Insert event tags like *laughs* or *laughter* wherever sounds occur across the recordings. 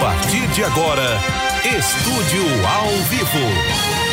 partir de agora, Estúdio ao Vivo.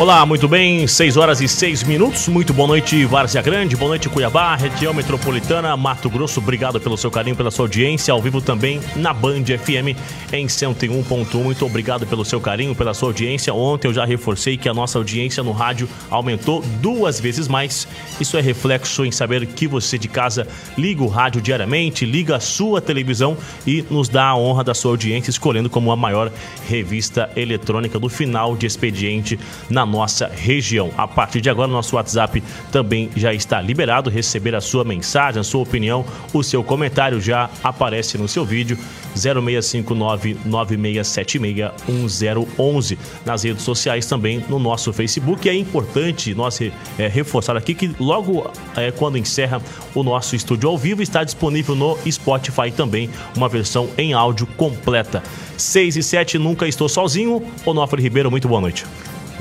Olá, muito bem, 6 horas e 6 minutos. Muito boa noite, Várzea Grande, boa noite, Cuiabá, região metropolitana, Mato Grosso. Obrigado pelo seu carinho, pela sua audiência, ao vivo também na Band FM em 101.1. Muito obrigado pelo seu carinho, pela sua audiência. Ontem eu já reforcei que a nossa audiência no rádio aumentou duas vezes mais. Isso é reflexo em saber que você de casa liga o rádio diariamente, liga a sua televisão e nos dá a honra da sua audiência, escolhendo como a maior revista eletrônica do final de expediente na nossa região. A partir de agora, nosso WhatsApp também já está liberado. Receber a sua mensagem, a sua opinião, o seu comentário já aparece no seu vídeo 0659 9676 1011. Nas redes sociais também, no nosso Facebook. É importante nós é, reforçar aqui que logo é, quando encerra o nosso estúdio ao vivo, está disponível no Spotify também, uma versão em áudio completa. 6 e 7, nunca estou sozinho. Onofre Ribeiro, muito boa noite.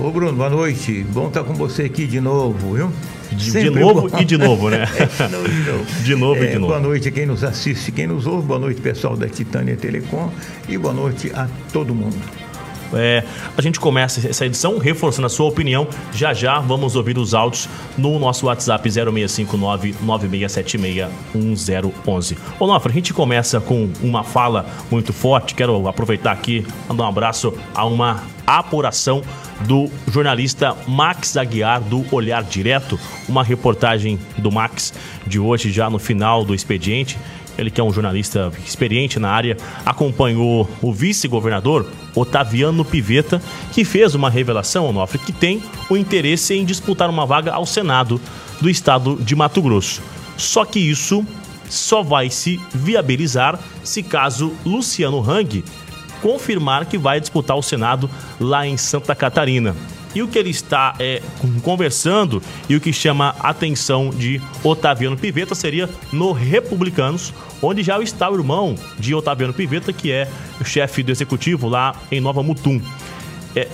Ô Bruno, boa noite. Bom estar com você aqui de novo, viu? De, de novo bom. e de novo, né? *laughs* de novo e de novo. De novo é, e de novo. Boa noite a quem nos assiste, quem nos ouve. Boa noite, pessoal da Titânia Telecom. E boa noite a todo mundo. É, a gente começa essa edição reforçando a sua opinião. Já já vamos ouvir os áudios no nosso WhatsApp 0659 9676 1011. Ô Nofre, a gente começa com uma fala muito forte. Quero aproveitar aqui, mandar um abraço a uma apuração do jornalista Max Aguiar do Olhar Direto, uma reportagem do Max de hoje já no final do expediente. Ele que é um jornalista experiente na área, acompanhou o vice-governador Otaviano Piveta, que fez uma revelação, Onofre, que tem o interesse em disputar uma vaga ao Senado do estado de Mato Grosso. Só que isso só vai se viabilizar se caso Luciano Hang confirmar que vai disputar o Senado lá em Santa Catarina. E o que ele está é, conversando e o que chama a atenção de Otaviano Piveta seria no Republicanos, onde já está o irmão de Otaviano Piveta, que é o chefe do executivo lá em Nova Mutum. É,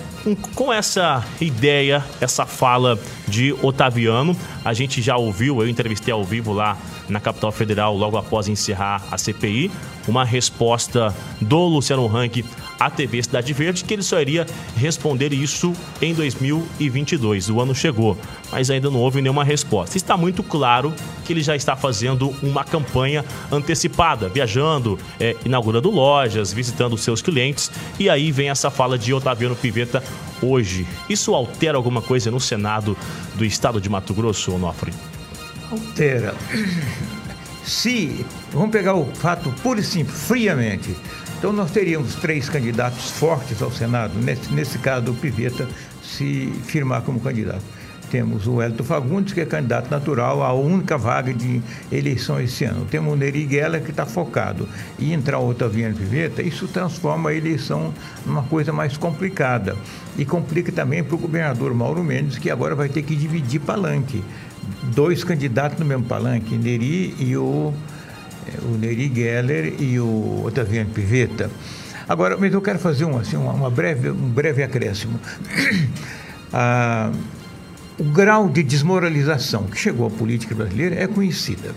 com essa ideia, essa fala de Otaviano, a gente já ouviu, eu entrevistei ao vivo lá na capital federal logo após encerrar a CPI, uma resposta do Luciano Rank à TV Cidade Verde que ele só iria responder isso em 2022. O ano chegou, mas ainda não houve nenhuma resposta. Está muito claro que ele já está fazendo uma campanha antecipada, viajando, é, inaugurando lojas, visitando seus clientes, e aí vem essa fala de Otaviano Piveta hoje. Isso altera alguma coisa no Senado do estado de Mato Grosso, Onofre? Altera. Se, vamos pegar o fato puro e simples, friamente. Então nós teríamos três candidatos fortes ao Senado, nesse, nesse caso do Piveta se firmar como candidato. Temos o Hélito Fagundes, que é candidato natural à única vaga de eleição esse ano. Temos o Neri Guela, que está focado. E entrar o Otaviano Piveta, isso transforma a eleição numa coisa mais complicada. E complica também para o governador Mauro Mendes, que agora vai ter que dividir palanque. Dois candidatos no mesmo palanque, Neri e o, é, o Neri Geller e o Otaviano Piveta. Agora, mas eu quero fazer um, assim, uma breve, um breve acréscimo. *clears throat* ah, o grau de desmoralização que chegou à política brasileira é conhecida,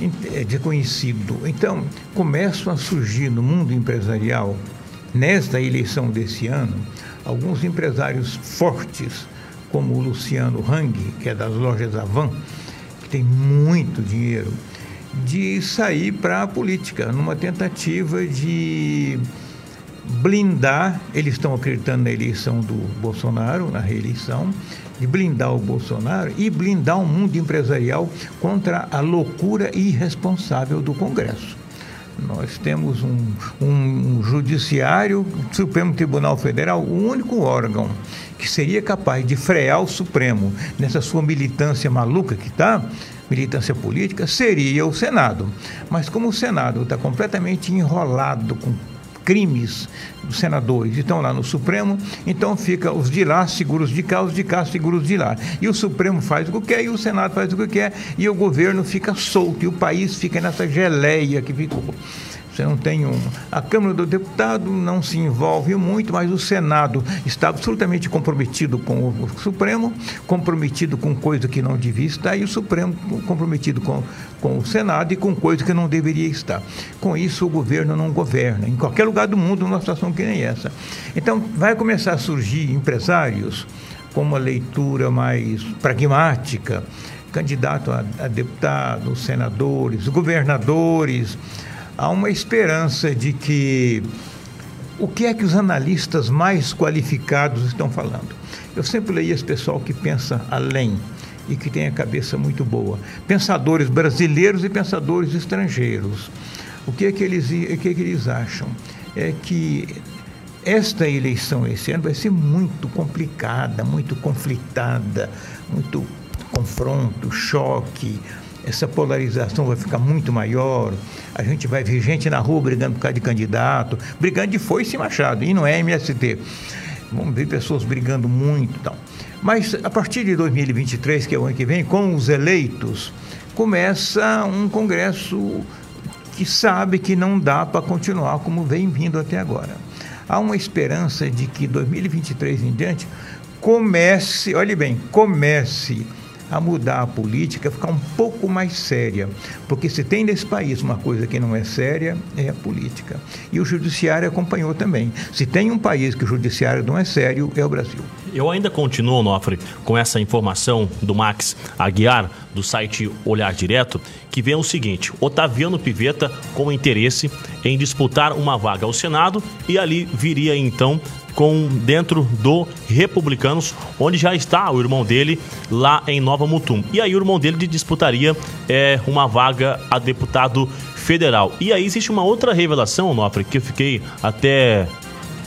é conhecido. Então, começam a surgir no mundo empresarial, nesta eleição desse ano, alguns empresários fortes, como o Luciano Hang, que é das lojas Avan, que tem muito dinheiro, de sair para a política, numa tentativa de blindar, eles estão acreditando na eleição do Bolsonaro, na reeleição, de blindar o Bolsonaro e blindar o mundo empresarial contra a loucura irresponsável do Congresso. Nós temos um, um, um judiciário, Supremo Tribunal Federal, o único órgão que seria capaz de frear o Supremo nessa sua militância maluca que está, militância política, seria o Senado. Mas como o Senado está completamente enrolado com crimes dos senadores estão lá no Supremo, então fica os de lá seguros de cá, os de cá seguros de lá. E o Supremo faz o que quer, e o Senado faz o que quer, e o governo fica solto, e o país fica nessa geleia que ficou. Você não tem um. A Câmara do Deputado não se envolve muito, mas o Senado está absolutamente comprometido com o Supremo, comprometido com coisa que não devia estar, e o Supremo comprometido com, com o Senado e com coisa que não deveria estar. Com isso, o governo não governa, em qualquer lugar do mundo, numa situação que nem essa. Então, vai começar a surgir empresários com uma leitura mais pragmática, candidato a, a senadores, governadores há uma esperança de que o que é que os analistas mais qualificados estão falando. Eu sempre leio esse pessoal que pensa além e que tem a cabeça muito boa. Pensadores brasileiros e pensadores estrangeiros. O que é que eles, o que é que eles acham? É que esta eleição esse ano vai ser muito complicada, muito conflitada, muito confronto, choque, essa polarização vai ficar muito maior. A gente vai ver gente na rua brigando por causa de candidato, brigando de foice e machado, e não é MST. Vamos ver pessoas brigando muito e tal. Mas a partir de 2023, que é o ano que vem, com os eleitos, começa um Congresso que sabe que não dá para continuar como vem vindo até agora. Há uma esperança de que 2023 em diante comece, olhe bem, comece a mudar a política, ficar um pouco mais séria. Porque se tem nesse país uma coisa que não é séria, é a política. E o judiciário acompanhou também. Se tem um país que o judiciário não é sério, é o Brasil. Eu ainda continuo, Nofre, com essa informação do Max Aguiar, do site Olhar Direto, que vem o seguinte: Otaviano Piveta com interesse em disputar uma vaga ao Senado e ali viria então com dentro do Republicanos, onde já está o irmão dele lá em Nova Mutum. E aí o irmão dele disputaria é, uma vaga a deputado federal. E aí existe uma outra revelação, Nofre, que eu fiquei até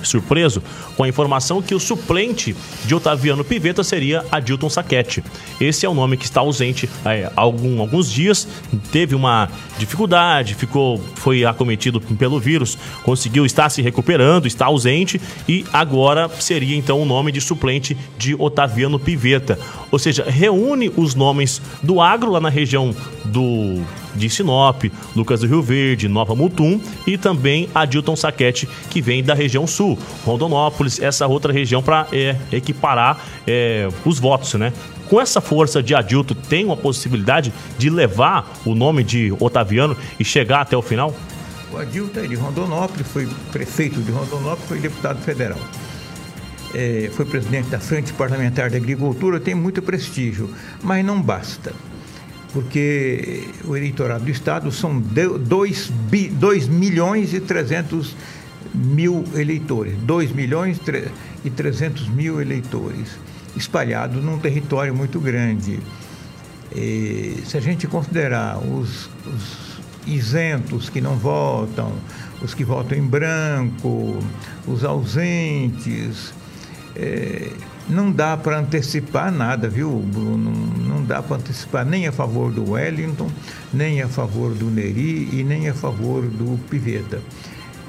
surpreso com a informação que o suplente de Otaviano Piveta seria Adilton Saquete. Esse é o nome que está ausente há algum, alguns dias, teve uma dificuldade, ficou, foi acometido pelo vírus, conseguiu estar se recuperando, está ausente e agora seria então o nome de suplente de Otaviano Piveta. Ou seja, reúne os nomes do agro lá na região do de Sinop, Lucas do Rio Verde, Nova Mutum e também Adilton Saquete, que vem da região sul, Rondonópolis, essa outra região para é, equiparar é, os votos, né? Com essa força de Adilton, tem uma possibilidade de levar o nome de Otaviano e chegar até o final? O Adilton é de Rondonópolis, foi prefeito de Rondonópolis, foi deputado federal. É, foi presidente da Frente Parlamentar de Agricultura, tem muito prestígio, mas não basta porque o eleitorado do Estado são 2, 2 milhões e 300 mil eleitores. 2 milhões e 300 mil eleitores, espalhados num território muito grande. E, se a gente considerar os, os isentos que não votam, os que votam em branco, os ausentes, é, não dá para antecipar nada, viu, Bruno? Não dá para antecipar nem a favor do Wellington, nem a favor do Neri e nem a favor do Piveta.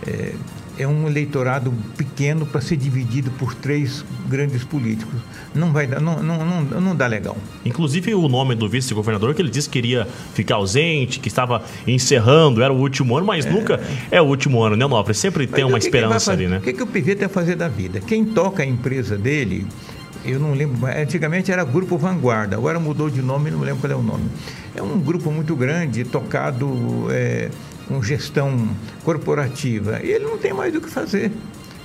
É, é um eleitorado pequeno para ser dividido por três grandes políticos. Não vai dar, não, não, não, não dá legal. Inclusive o nome do vice-governador que ele disse que queria ficar ausente, que estava encerrando, era o último ano, mas é. nunca é o último ano, né, Nofre? Sempre mas tem uma que esperança que ali, né? O que, que o Piveta ia fazer da vida? Quem toca a empresa dele, eu não lembro, antigamente era Grupo Vanguarda, agora mudou de nome, não lembro qual é o nome. É um grupo muito grande, tocado é, com gestão corporativa, e ele não tem mais o que fazer.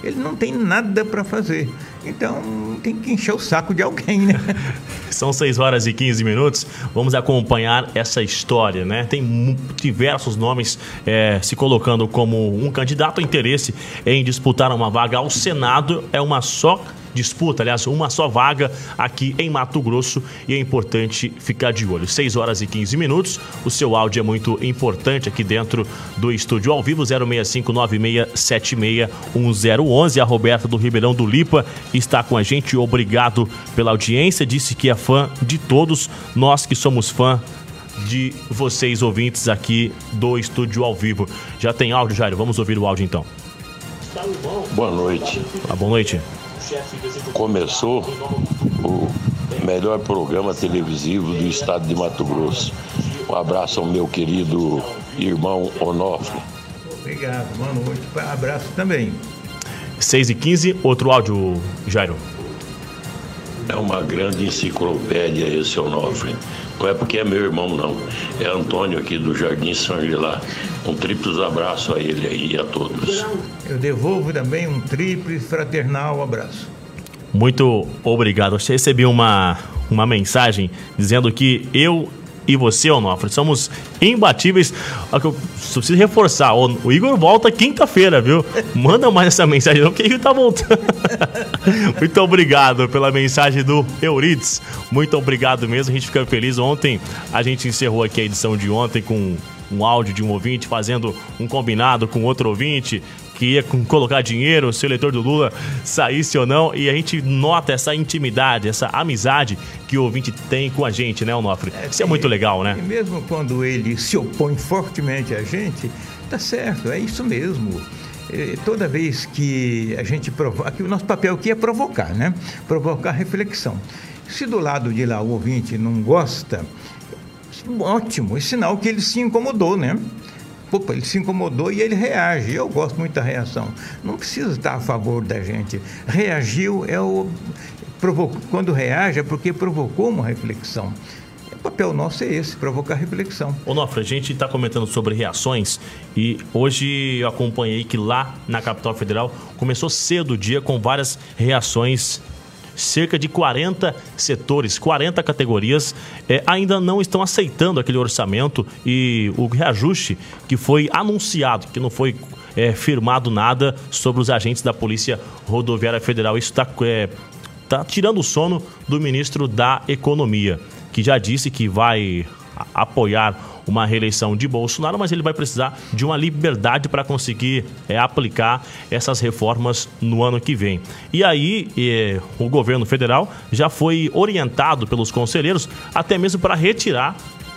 Ele não tem nada para fazer. Então tem que encher o saco de alguém, né? *laughs* São 6 horas e 15 minutos. Vamos acompanhar essa história, né? Tem diversos nomes é, se colocando como um candidato a interesse em disputar uma vaga ao Senado. É uma só disputa, aliás, uma só vaga aqui em Mato Grosso e é importante ficar de olho. 6 horas e 15 minutos. O seu áudio é muito importante aqui dentro do estúdio ao vivo 06596761011. A Roberta do Ribeirão do Lipa está com a gente. Obrigado pela audiência. Disse que é fã de todos nós que somos fã de vocês ouvintes aqui do estúdio ao vivo. Já tem áudio, Jairo? Vamos ouvir o áudio então. Boa noite. Ah, boa noite começou o melhor programa televisivo do estado de Mato Grosso. Um abraço ao meu querido irmão Onofre. Obrigado, boa noite. Abraço também. 6 e 15 outro áudio, Jairo. É uma grande enciclopédia esse Onofre. Não é porque é meu irmão, não. É Antônio aqui do Jardim São Gelá. Um triplo abraço a ele aí e a todos. Eu devolvo também um triplo fraternal abraço. Muito obrigado. Eu recebi uma, uma mensagem dizendo que eu e você, Onofre, somos imbatíveis. Eu preciso reforçar, o Igor volta quinta-feira, viu? Manda mais essa mensagem não, que ele tá voltando. *laughs* Muito obrigado pela mensagem do Eurides. Muito obrigado mesmo, a gente fica feliz. Ontem a gente encerrou aqui a edição de ontem com um áudio de um ouvinte fazendo um combinado com outro ouvinte que ia colocar dinheiro se o eleitor do Lula saísse ou não. E a gente nota essa intimidade, essa amizade que o ouvinte tem com a gente, né, Onofre? É, Isso é muito legal, né? E mesmo quando ele se opõe fortemente a gente, tá certo, é isso mesmo toda vez que a gente provoca, o nosso papel aqui é provocar, né? Provocar reflexão. Se do lado de lá o ouvinte não gosta, ótimo, é sinal que ele se incomodou, né? Opa, ele se incomodou e ele reage. Eu gosto muito da reação. Não precisa estar a favor da gente. Reagiu é o. Provocou, quando reage é porque provocou uma reflexão. O papel nosso é esse, provocar reflexão. Ô Nofre, a gente está comentando sobre reações e hoje eu acompanhei que lá na capital federal começou cedo o dia com várias reações cerca de 40 setores, 40 categorias é, ainda não estão aceitando aquele orçamento e o reajuste que foi anunciado, que não foi é, firmado nada sobre os agentes da Polícia Rodoviária Federal. Isso está é, tá tirando o sono do ministro da Economia, que já disse que vai apoiar uma reeleição de Bolsonaro, mas ele vai precisar de uma liberdade para conseguir é, aplicar essas reformas no ano que vem. E aí, é, o governo federal já foi orientado pelos conselheiros até mesmo para retirar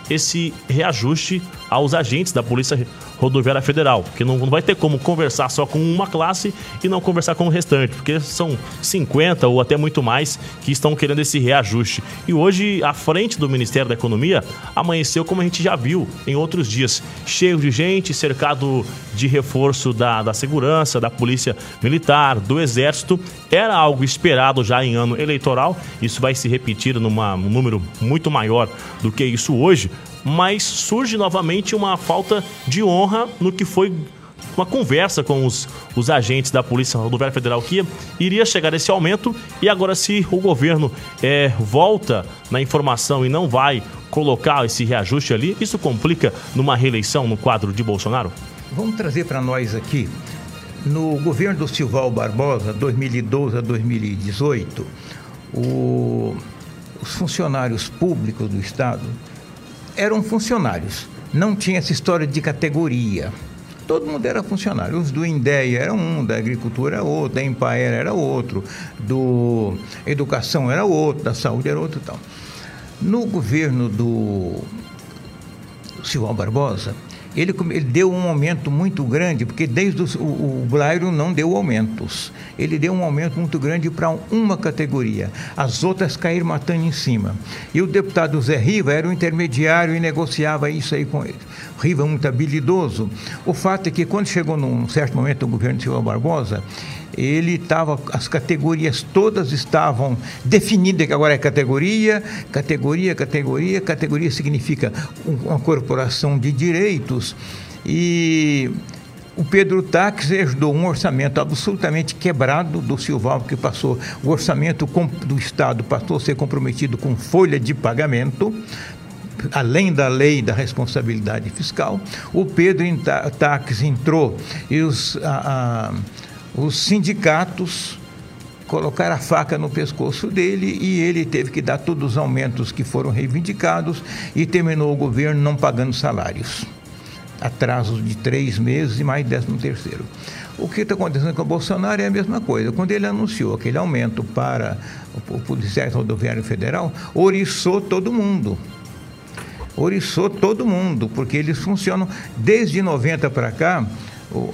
esse reajuste aos agentes da Polícia Rodoviária Federal, que não, não vai ter como conversar só com uma classe e não conversar com o restante, porque são 50 ou até muito mais que estão querendo esse reajuste. E hoje, à frente do Ministério da Economia, amanheceu como a gente já viu em outros dias, cheio de gente, cercado de reforço da, da segurança, da Polícia Militar, do Exército. Era algo esperado já em ano eleitoral, isso vai se repetir num número muito maior do que isso hoje, mas surge novamente uma falta de honra no que foi uma conversa com os, os agentes da Polícia Rodoviária Federal que iria chegar esse aumento e agora se o governo é, volta na informação e não vai colocar esse reajuste ali, isso complica numa reeleição no quadro de Bolsonaro? Vamos trazer para nós aqui, no governo do Silval Barbosa, 2012 a 2018, o, os funcionários públicos do Estado eram funcionários. Não tinha essa história de categoria. Todo mundo era funcionário. Os do INDEA era um, da agricultura era outro, da Empaer era outro, do educação era outro, da saúde era outro e tal. No governo do Silvão Barbosa, ele, ele, deu um aumento muito grande, porque desde o, o, o Blairo não deu aumentos. Ele deu um aumento muito grande para uma categoria. As outras caíram matando em cima. E o deputado Zé Riva era o intermediário e negociava isso aí com ele. Riva é muito habilidoso. O fato é que quando chegou num certo momento o governo de Silva Barbosa, ele estava, as categorias todas estavam definidas, que agora é categoria, categoria, categoria, categoria significa uma corporação de direitos e o Pedro Tax ajudou um orçamento absolutamente quebrado do Silval, que passou, o orçamento do Estado passou a ser comprometido com folha de pagamento, além da lei da responsabilidade fiscal. O Pedro Tax entrou e os. A, a, os sindicatos colocaram a faca no pescoço dele e ele teve que dar todos os aumentos que foram reivindicados e terminou o governo não pagando salários. Atrasos de três meses e mais décimo terceiro. O que está acontecendo com o Bolsonaro é a mesma coisa. Quando ele anunciou aquele aumento para o Policial Rodoviário Federal, oriçou todo mundo. Oriçou todo mundo, porque eles funcionam desde 90 para cá,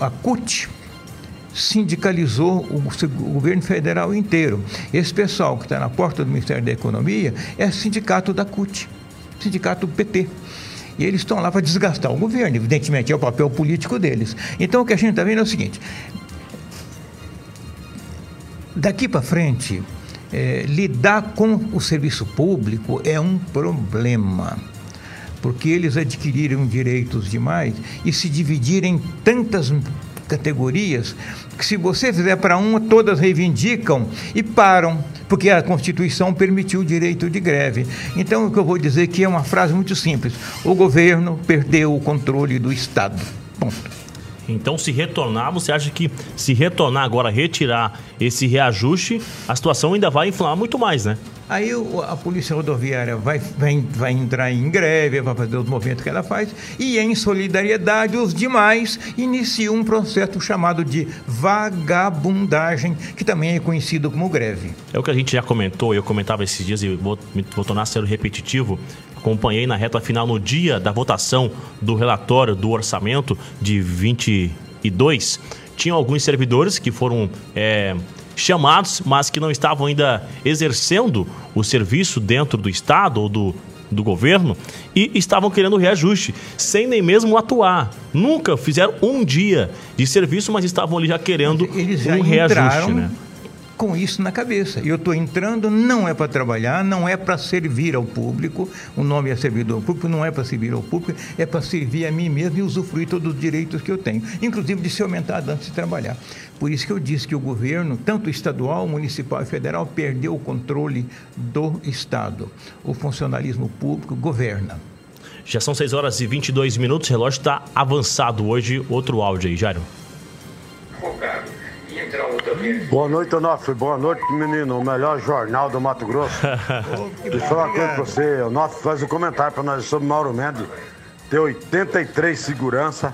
a CUT, sindicalizou o, governo federal inteiro. Esse pessoal que está na porta do Ministério da Economia é sindicato da CUT, sindicato do PT. E eles estão lá para desgastar o governo, evidentemente, é o papel político deles. Então o que a gente está vendo é o seguinte: daqui para frente, é, lidar com o serviço público é um problema. Porque eles adquiriram direitos demais e se dividirem em tantas categorias que se você fizer para uma, todas reivindicam e param, porque a Constituição permitiu o direito de greve. Então, o que eu vou dizer aqui é uma frase muito simples: o governo perdeu o controle do Estado. Ponto. Então, se retornar, você acha que se retornar agora, retirar esse reajuste, a situação ainda vai inflamar muito mais, né? Aí a Polícia Rodoviária vai, vai, vai entrar em greve, vai fazer os movimentos que ela faz, e em solidariedade, os demais iniciam um processo chamado de vagabundagem, que também é conhecido como greve. É o que a gente já comentou, eu comentava esses dias e vou, vou tornar ser repetitivo acompanhei na reta final no dia da votação do relatório do orçamento de 22. Tinha alguns servidores que foram é, chamados, mas que não estavam ainda exercendo o serviço dentro do Estado ou do, do governo e estavam querendo reajuste, sem nem mesmo atuar. Nunca fizeram um dia de serviço, mas estavam ali já querendo Eles já um reajuste, né? Com isso na cabeça. Eu estou entrando, não é para trabalhar, não é para servir ao público, o nome é servidor público, não é para servir ao público, é para servir a mim mesmo e usufruir todos os direitos que eu tenho, inclusive de ser aumentado antes de trabalhar. Por isso que eu disse que o governo, tanto estadual, municipal e federal, perdeu o controle do Estado. O funcionalismo público governa. Já são 6 horas e 22 minutos, o relógio está avançado hoje. Outro áudio aí, Jairo. Boa noite, Onofre. Boa noite, menino. O melhor jornal do Mato Grosso. *laughs* Deixa eu falar uma coisa pra você. Onofre faz um comentário pra nós sobre Mauro Mendes. Tem 83 segurança,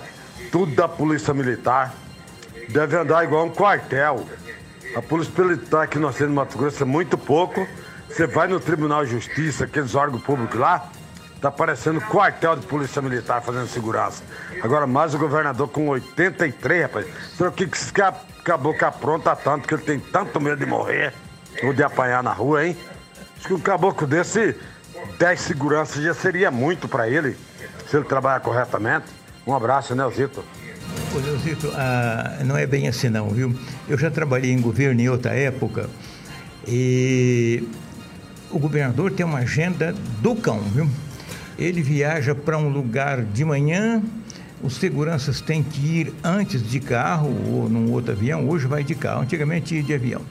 tudo da Polícia Militar. Deve andar igual um quartel. A Polícia Militar que nós temos no Mato Grosso é muito pouco. Você vai no Tribunal de Justiça, aqueles órgãos públicos lá, tá parecendo quartel de Polícia Militar fazendo segurança. Agora, mais o governador com 83, rapaz. Será que esses caras com a boca pronta tanto que ele tem tanto medo de morrer ou de apanhar na rua, hein? Acho que um caboclo desse, 10 seguranças já seria muito para ele, se ele trabalhar corretamente. Um abraço, Nelzito. Ô, Nelzito, ah, não é bem assim não, viu? Eu já trabalhei em governo em outra época e o governador tem uma agenda do cão, viu? Ele viaja para um lugar de manhã, os seguranças têm que ir antes de carro ou num outro avião, hoje vai de carro, antigamente ia de avião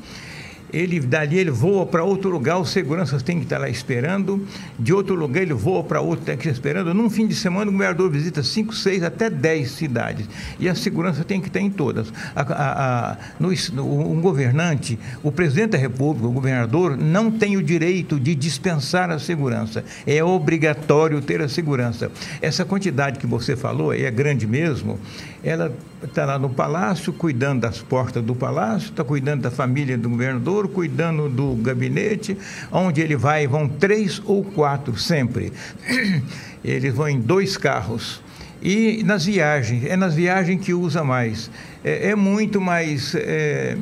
ele dali ele voa para outro lugar, os seguranças têm que estar lá esperando, de outro lugar ele voa para outro, tem que estar esperando. Num fim de semana, o governador visita 5, 6, até 10 cidades. E a segurança tem que estar em todas. A, a, a, no, um governante, o presidente da República, o governador, não tem o direito de dispensar a segurança. É obrigatório ter a segurança. Essa quantidade que você falou, é grande mesmo, ela está lá no palácio, cuidando das portas do palácio, está cuidando da família do governador, cuidando do gabinete, onde ele vai, vão três ou quatro sempre. *clears throat* Eles vão em dois carros. E nas viagens, é nas viagens que usa mais. É, é muito mais. É,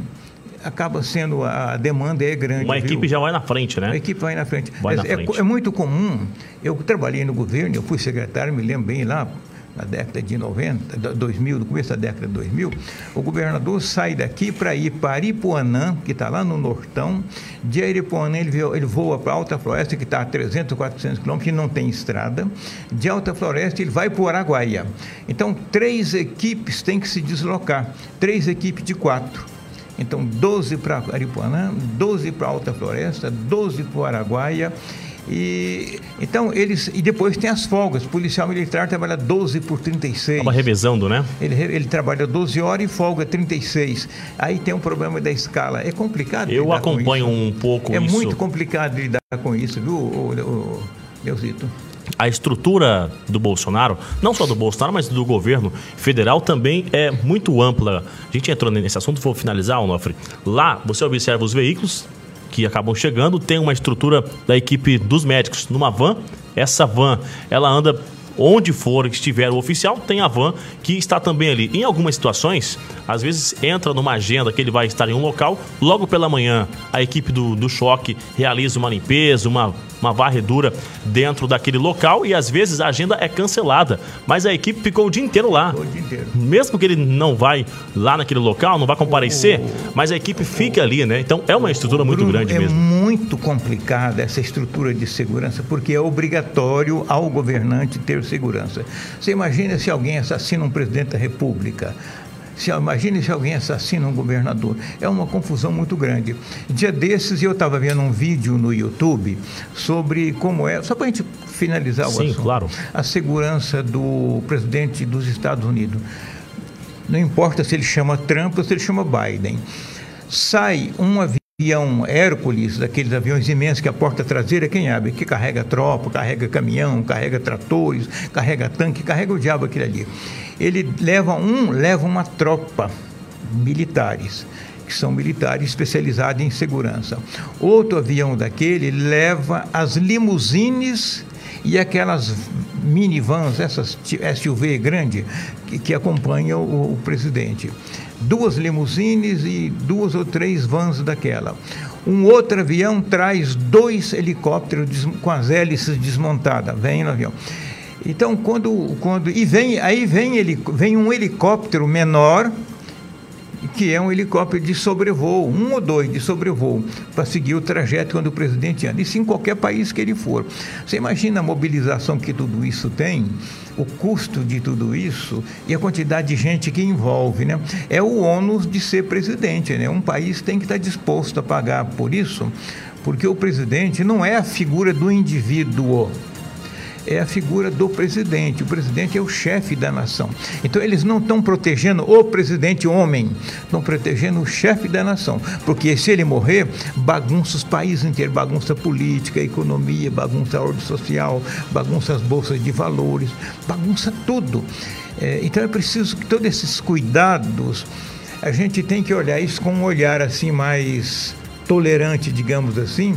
acaba sendo a demanda é grande. Uma equipe viu? já vai na frente, né? A equipe vai na frente. Vai Mas na é, frente. é muito comum. Eu trabalhei no governo, eu fui secretário, me lembro bem lá, na década de 90, 2000, no começo da década de 2000, o governador sai daqui para ir para Aripuanã, que está lá no Nortão. De Aripuanã ele, ele voa para Alta Floresta, que está a 300, 400 quilômetros, que não tem estrada. De Alta Floresta ele vai para o Araguaia. Então, três equipes têm que se deslocar, três equipes de quatro. Então, 12 para Aripuanã, 12 para Alta Floresta, 12 para o Araguaia e, então, eles. E depois tem as folgas. O policial militar trabalha 12 por 36. Estava revezando, né? Ele, ele trabalha 12 horas e folga 36. Aí tem um problema da escala. É complicado. Eu acompanho um pouco é isso. É muito complicado lidar com isso, viu, o, o, Leozito? a estrutura do Bolsonaro, não só do Bolsonaro, mas do governo federal também é muito ampla. A gente entrou nesse assunto, vou finalizar, Onofre. Lá você observa os veículos que acabam chegando, tem uma estrutura da equipe dos médicos numa van. Essa van, ela anda onde for que estiver o oficial, tem a van que está também ali. Em algumas situações, às vezes entra numa agenda que ele vai estar em um local, logo pela manhã a equipe do, do choque realiza uma limpeza, uma uma varredura dentro daquele local e às vezes a agenda é cancelada, mas a equipe ficou o dia inteiro lá. O dia inteiro. Mesmo que ele não vai lá naquele local, não vai comparecer, mas a equipe fica ali, né? Então é uma estrutura muito grande é mesmo. muito complicada essa estrutura de segurança, porque é obrigatório ao governante ter segurança. Você imagina se alguém assassina um presidente da República. Se, imagine se alguém assassina um governador. É uma confusão muito grande. Dia desses eu estava vendo um vídeo no YouTube sobre como é, só para a gente finalizar o Sim, assunto, claro. a segurança do presidente dos Estados Unidos. Não importa se ele chama Trump ou se ele chama Biden. Sai um avião Hércules, daqueles aviões imensos que a porta traseira quem abre? Que carrega tropa, carrega caminhão, carrega tratores, carrega tanque, carrega o diabo aquele ali. Ele leva um, leva uma tropa militares que são militares especializados em segurança. Outro avião daquele leva as limusines e aquelas minivans, essas SUV grande, que, que acompanham o, o presidente. Duas limusines e duas ou três vans daquela. Um outro avião traz dois helicópteros com as hélices desmontadas. Vem no avião. Então, quando, quando e vem aí vem, ele, vem um helicóptero menor que é um helicóptero de sobrevoo, um ou dois de sobrevoo, para seguir o trajeto quando o presidente anda. Isso em qualquer país que ele for. Você imagina a mobilização que tudo isso tem, o custo de tudo isso e a quantidade de gente que envolve, né? É o ônus de ser presidente, né? Um país tem que estar disposto a pagar por isso, porque o presidente não é a figura do indivíduo é a figura do presidente. O presidente é o chefe da nação. Então eles não estão protegendo o presidente homem, estão protegendo o chefe da nação. Porque se ele morrer, bagunça os países inteiros, bagunça a política, a economia, bagunça a ordem social, bagunça as bolsas de valores, bagunça tudo. É, então é preciso que todos esses cuidados, a gente tem que olhar isso com um olhar assim mais tolerante, digamos assim,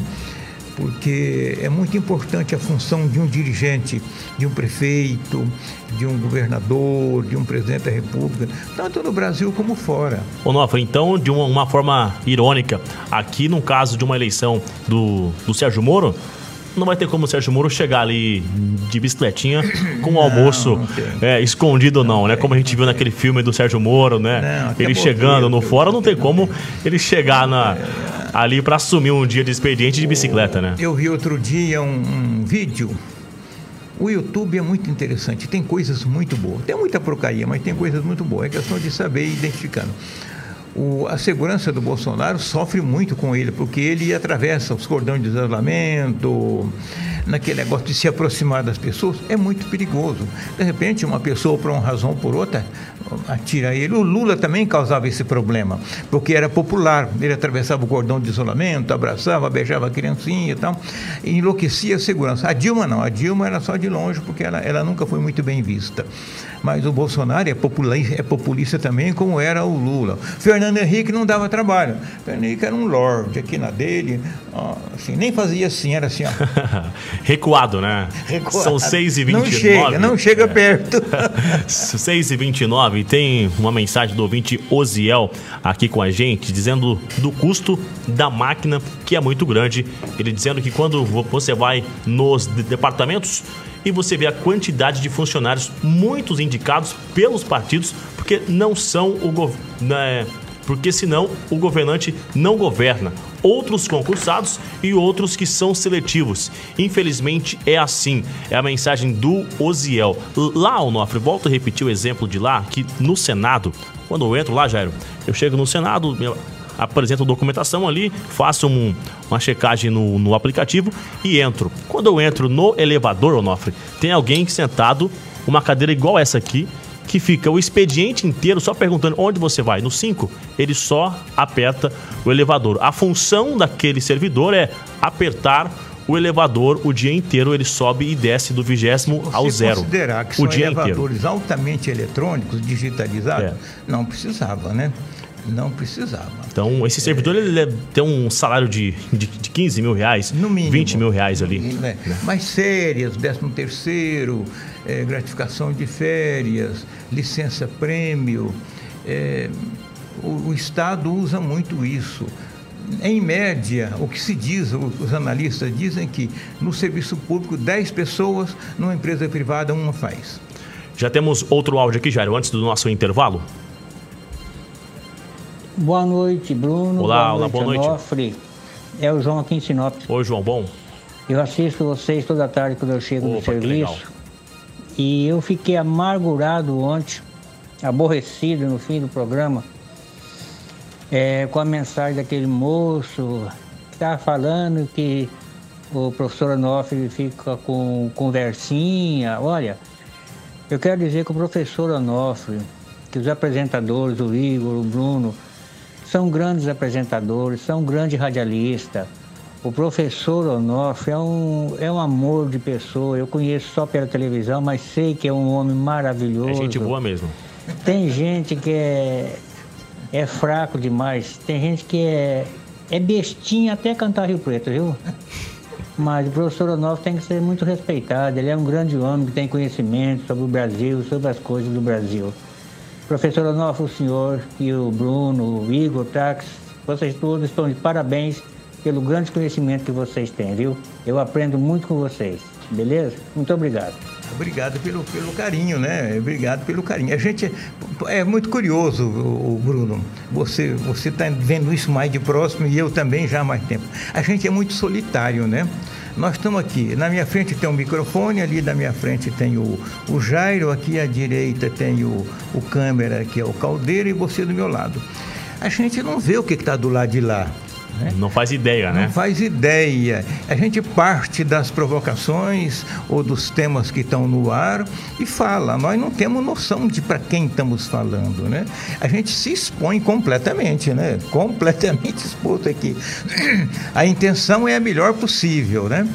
porque é muito importante a função de um dirigente, de um prefeito, de um governador, de um presidente da República, tanto no Brasil como fora. Ô Nofre, então, de uma, uma forma irônica, aqui no caso de uma eleição do, do Sérgio Moro, não vai ter como o Sérgio Moro chegar ali de bicicletinha *coughs* com o almoço não é, escondido, não, né? Como a gente viu naquele filme do Sérgio Moro, né? Não, ele chegando no fora, não tem não como ele chegar na, ali para assumir um dia de expediente de bicicleta, né? Eu vi outro dia um, um vídeo. O YouTube é muito interessante, tem coisas muito boas. Tem muita porcaria, mas tem coisas muito boas. É questão de saber identificando. O- a segurança do Bolsonaro sofre muito com ele, porque ele atravessa os cordões de isolamento, naquele negócio de se aproximar das pessoas, é muito perigoso. De repente, uma pessoa, por uma razão ou por outra, atira ele. O Lula também causava esse problema, porque era popular. Ele atravessava o cordão de isolamento, abraçava, beijava a criancinha e tal, e enlouquecia a segurança. A Dilma não, a Dilma era só de longe, porque ela, ela nunca foi muito bem vista. Mas o Bolsonaro é populista, é populista também, como era o Lula. Fernando Henrique não dava trabalho. Fernando Henrique era um lorde aqui na dele, ó, assim, nem fazia assim, era assim, ó. *laughs* Recuado, né? recuado. São 6 e 29 Não chega, não chega É. perto. *laughs* 6 e 29 tem uma mensagem do ouvinte Oziel aqui com a gente, dizendo do custo da máquina, que é muito grande. Ele dizendo que quando vo- você vai nos de- departamentos e você vê a quantidade de funcionários, muitos indicados pelos partidos, porque não são o governo. porque senão o governante não governa. Outros concursados e outros que são seletivos. Infelizmente é assim. É a mensagem do Oziel. Lá, Onofre, volto a repetir o exemplo de lá, que no Senado, quando eu entro lá, Jairo, eu chego no Senado, eu apresento documentação ali, faço um- uma checagem no, no aplicativo e entro. Quando eu entro no elevador, Onofre, tem alguém sentado, uma cadeira igual essa aqui, que fica o expediente inteiro só perguntando onde você vai. No 5, ele só aperta o elevador. A função daquele servidor é apertar o elevador o dia inteiro, ele sobe e desce do vigésimo ao zero. considerar que o são dia inteiro. elevadores altamente eletrônicos, digitalizados, É. não precisava, né? Não precisava. Então, esse servidor ele deve ter um salário de, de, de 15 mil reais, No mínimo. 20 mil reais ali. Né? Mais férias, 13 terceiro, eh, gratificação de férias, licença prêmio. eh, o, o Estado usa muito isso. em média, o que se diz, os analistas dizem que no serviço público 10 pessoas, numa empresa privada uma faz. Já temos outro áudio aqui, Jairo, antes do nosso intervalo. Boa noite, Bruno. Olá, boa olá, boa noite. Onofre. É o João aqui em Sinop. Oi, João, bom? Eu assisto vocês toda tarde quando eu chego Opa, do serviço. E eu fiquei amargurado ontem, aborrecido no fim do programa, é, com a mensagem daquele moço que estava falando que o professor Onofre fica com conversinha. Olha, eu quero dizer que o professor Onofre, que os apresentadores, o Igor, o Bruno, são grandes apresentadores, são grandes radialistas. O professor Onofre é um, é um amor de pessoa. Eu conheço só pela televisão, mas sei que é um homem maravilhoso. É gente boa mesmo. Tem gente que é, é fraco demais. Tem gente que é, é bestinha até cantar Rio Preto, viu? Mas o professor Onofre tem que ser muito respeitado. Ele é um grande homem que tem conhecimento sobre o Brasil, sobre as coisas do Brasil. Professor Onofre, o senhor e o Bruno, o Igor, o Tax, vocês todos estão de parabéns pelo grande conhecimento que vocês têm, viu? Eu aprendo muito com vocês, beleza? Muito obrigado. Obrigado pelo, pelo carinho, né? Obrigado pelo carinho. A gente é, é muito curioso, o, Bruno. Você você está vendo isso mais de próximo e eu também já há mais tempo. A gente é muito solitário, né? Nós estamos aqui, na minha frente tem um microfone, ali na minha frente tem o, o Jairo, aqui à direita tem o, o câmera, que é o Caldeiro, e você do meu lado. A gente não vê o que está do lado de lá. Né? Não faz ideia, né? Não faz ideia. A gente parte das provocações ou dos temas que estão no ar e fala. Nós não temos noção de para quem estamos falando, né? A gente se expõe completamente, né? *laughs* Completamente exposto aqui. *clears throat* A intenção é a melhor possível, né?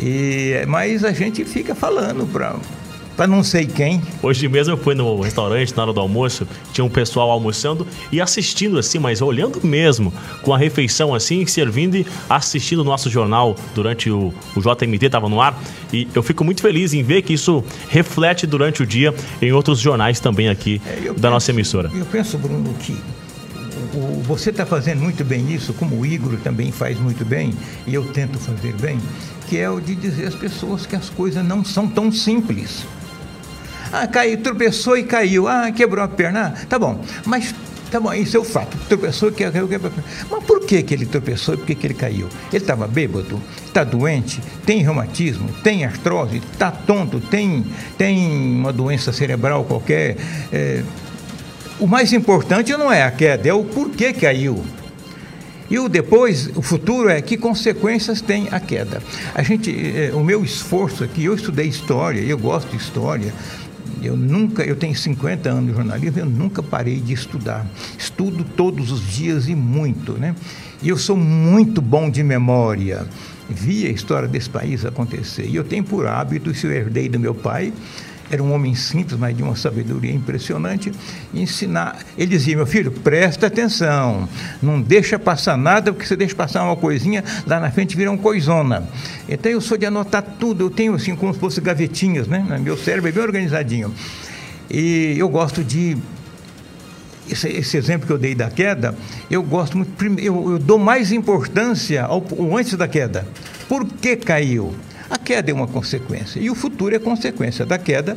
E, mas a gente fica falando para para não sei quem. Hoje mesmo eu fui no restaurante na hora do almoço, tinha um pessoal almoçando e assistindo assim, mas olhando mesmo, com a refeição assim, servindo e assistindo o nosso jornal durante o, o JMT, estava no ar. E eu fico muito feliz em ver que isso reflete durante o dia em outros jornais também aqui é, da penso, nossa emissora. Eu penso, Bruno, que você está fazendo muito bem isso, como o Igor também faz muito bem, e eu tento fazer bem, que é o de dizer às pessoas que as coisas não são tão simples. Ah, caiu, tropeçou e caiu. Ah, quebrou a perna. Ah, tá bom. Mas Tá bom, isso é o fato. Tropeçou e caiu, perna. Mas por que, que ele tropeçou e por que, que ele caiu? Ele estava bêbado, está doente, tem reumatismo, tem artrose, está tonto, tem, tem uma doença cerebral qualquer. É... O mais importante não é a queda, é o porquê caiu. E o depois, o futuro é que consequências tem a queda. A gente, é, o meu esforço aqui, eu estudei história, eu gosto de história, eu nunca, eu tenho 50 anos de jornalismo, eu nunca parei de estudar. Estudo todos os dias e muito, né? E eu sou muito bom de memória. Vi a história desse país acontecer. E eu tenho por hábito, isso eu herdei do meu pai, era um homem simples, mas de uma sabedoria impressionante, ensinar. Ele dizia, meu filho, presta atenção, não deixa passar nada, porque você deixa passar uma coisinha, lá na frente vira um coisona. Então eu sou de anotar tudo, eu tenho assim como se fosse gavetinhas, né? Meu cérebro é bem organizadinho. E eu gosto de esse, esse, exemplo que eu dei da queda, eu gosto muito, eu, eu dou mais importância ao, ao, antes da queda. Por que caiu? A queda é uma consequência e o futuro é consequência da queda,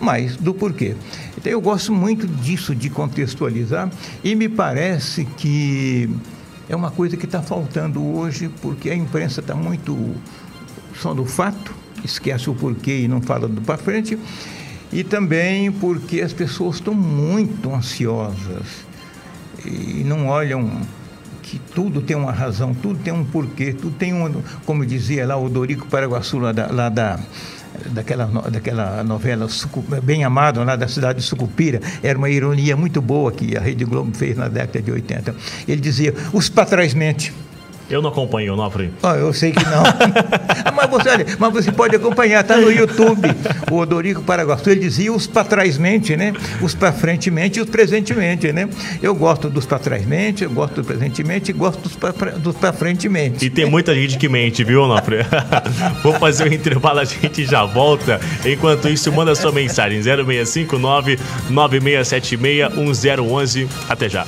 mais do porquê. Então eu gosto muito disso, de contextualizar, e me parece que é uma coisa que está faltando hoje, porque a imprensa está muito só do fato, esquece o porquê e não fala do para frente, e também porque as pessoas estão muito ansiosas e não olham que tudo tem uma razão, tudo tem um porquê, tudo tem um, como dizia lá o Dorico Paraguaçu, lá da, lá da daquela, daquela novela bem amada lá da cidade de Sucupira, era uma ironia muito boa que a Rede Globo fez na década de 80. Ele dizia, os patrões mentem. Eu não acompanho, Nofre. Ah, eu sei que não. *laughs* mas, você, olha, mas você pode acompanhar, está no YouTube. O Odorico Paraguaçu, ele dizia os para trásmente, né? Os para frentemente e os presentemente, né? Eu gosto dos para trásmente, eu gosto do presentemente e gosto dos para dos frentemente. E tem muita gente que mente, viu, Nofre? *laughs* Vou fazer um intervalo, a gente já volta. Enquanto isso, manda sua mensagem 0659 9676 1011. Até já.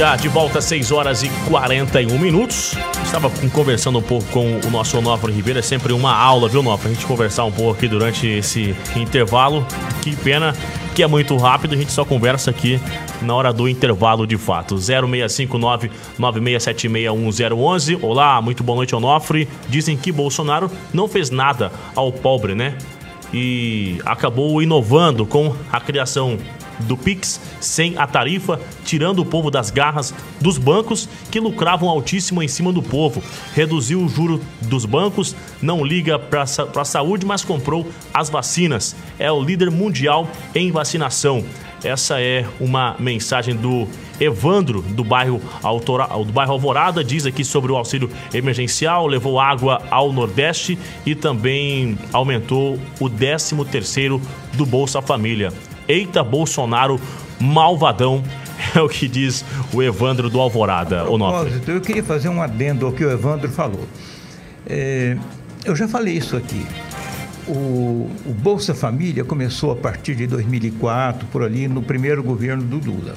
Já de volta às 6 horas e 41 minutos. Estava conversando um pouco com o nosso Onofre Ribeiro. É sempre uma aula, viu, Onofre? A gente conversar um pouco aqui durante esse intervalo. Que pena que é muito rápido. A gente só conversa aqui na hora do intervalo de fato. 0659 96761011. Olá, muito boa noite, Onofre. Dizem que Bolsonaro não fez nada ao pobre, né? E acabou inovando com a criação do Pix sem a tarifa, tirando o povo das garras dos bancos que lucravam altíssimo em cima do povo. Reduziu o juro dos bancos, não liga para a saúde, mas comprou as vacinas. É o líder mundial em vacinação. Essa é uma mensagem do Evandro, do bairro, Autora, do bairro Alvorada, diz aqui sobre o auxílio emergencial, levou água ao Nordeste e também aumentou o 13 terceiro do Bolsa Família. Eita Bolsonaro malvadão, *laughs* é o que diz o Evandro do Alvorada. A propósito, eu queria fazer um adendo ao que o Evandro falou. É, eu já falei isso aqui. O, o, Bolsa Família começou a partir de 2004, por ali, no primeiro governo do Lula.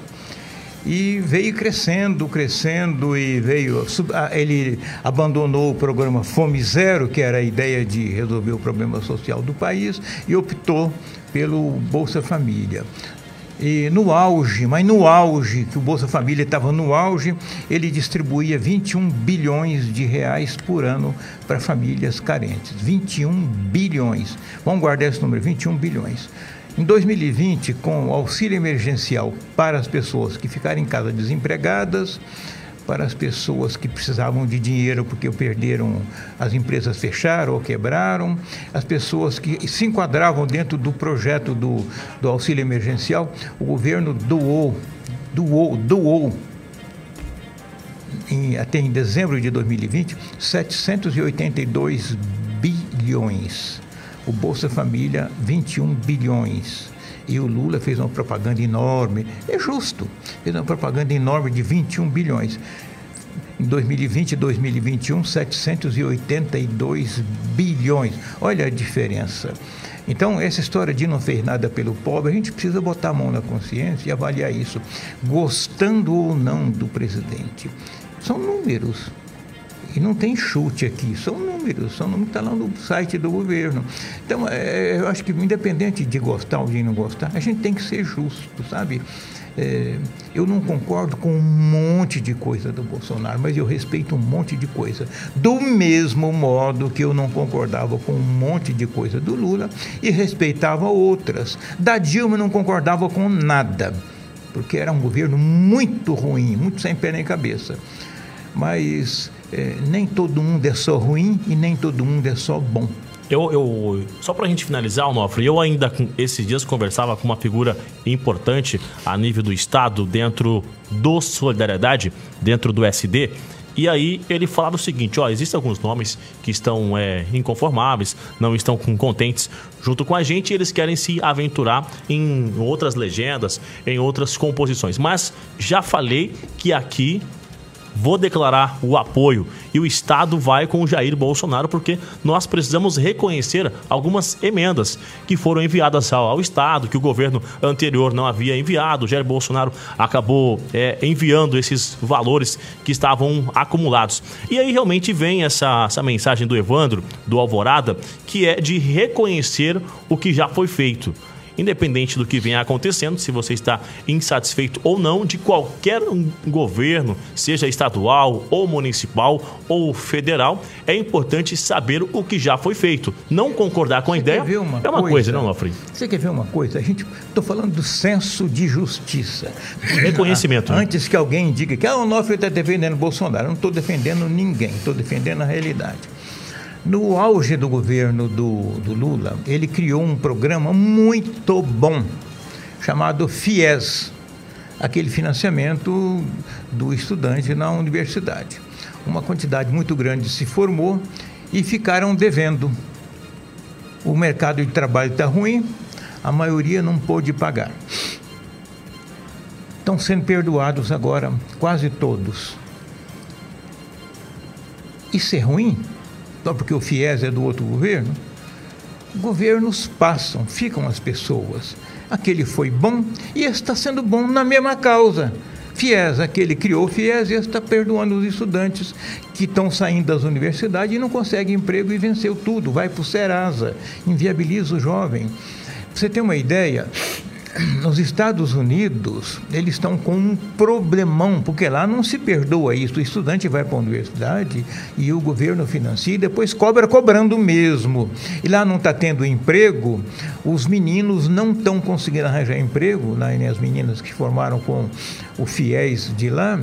E veio crescendo, crescendo e veio. Ele abandonou o programa Fome Zero, que era a ideia de resolver o problema social do país, e optou pelo Bolsa Família. E no auge, mas no auge, que o Bolsa Família estava no auge, ele distribuía 21 bilhões de reais por ano para famílias carentes. 21 bilhões. Vamos guardar esse número, 21 bilhões. Em 2020, com o auxílio emergencial para as pessoas que ficarem em casa desempregadas, para as pessoas que precisavam de dinheiro porque perderam, as empresas fecharam ou quebraram, as pessoas que se enquadravam dentro do projeto do, do auxílio emergencial, o governo doou, doou, doou em, até em dezembro de 2020, 782 bilhões. O Bolsa Família, 21 bilhões. E o Lula fez uma propaganda enorme, é justo, fez uma propaganda enorme de 21 bilhões. Em 2020 e 2021, 782 bilhões. Olha a diferença. Então, essa história de não fez nada pelo pobre, a gente precisa botar a mão na consciência e avaliar isso, gostando ou não do presidente. São números. E não tem chute aqui, são números, são números que estão tá lá no site do governo. Então, é, eu acho que independente de gostar ou de não gostar, a gente tem que ser justo, sabe? É, eu não concordo com um monte de coisa do Bolsonaro, mas eu respeito um monte de coisa. Do mesmo modo que eu não concordava com um monte de coisa do Lula e respeitava outras. Da Dilma eu não concordava com nada, porque era um governo muito ruim, muito sem pé nem cabeça. Mas é, nem todo mundo é só ruim e nem todo mundo é só bom. Eu, eu, só para a gente finalizar, Onofre, eu ainda esses dias conversava com uma figura importante a nível do Estado, dentro do Solidariedade, dentro do SD, e aí ele falava o seguinte: ó, existem alguns nomes que estão é, inconformáveis, não estão contentes junto com a gente e eles querem se aventurar em outras legendas, em outras composições. Mas já falei que aqui vou declarar o apoio e o Estado vai com o Jair Bolsonaro porque nós precisamos reconhecer algumas emendas que foram enviadas ao, ao Estado, que o governo anterior não havia enviado. O Jair Bolsonaro acabou é, enviando esses valores que estavam acumulados. E aí realmente vem essa, essa mensagem do Evandro, do Alvorada, que é de reconhecer o que já foi feito independente do que venha acontecendo, se você está insatisfeito ou não de qualquer governo, seja estadual ou municipal ou federal, é importante saber o que já foi feito. Não concordar com a você ideia é uma coisa, coisa, não, Alfred? Você quer ver uma coisa? A gente estou falando do senso de justiça. Reconhecimento. né? Antes que alguém diga que ah, o Onofre está defendendo Bolsonaro, eu não estou defendendo ninguém, estou defendendo a realidade. No auge do governo do, do Lula, ele criou um programa muito bom, chamado FIES, aquele financiamento do estudante na universidade. Uma quantidade muito grande se formou e ficaram devendo. O mercado de trabalho está ruim, a maioria não pôde pagar. Estão sendo perdoados agora quase todos. Isso é ruim? Só porque o FIES é do outro governo, governos passam, ficam as pessoas. Aquele foi bom e está sendo bom na mesma causa. FIES, aquele criou o FIES e está perdoando os estudantes que estão saindo das universidades e não conseguem emprego e venceu tudo, vai para o Serasa, inviabiliza o jovem. Pra você ter uma ideia, *clears throat* nos Estados Unidos, eles estão com um problemão, porque lá não se perdoa isso. O estudante vai para a universidade e o governo financia e depois cobra cobrando mesmo. E lá não está tendo emprego, os meninos não estão conseguindo arranjar emprego, né? as meninas que formaram com o FIES de lá,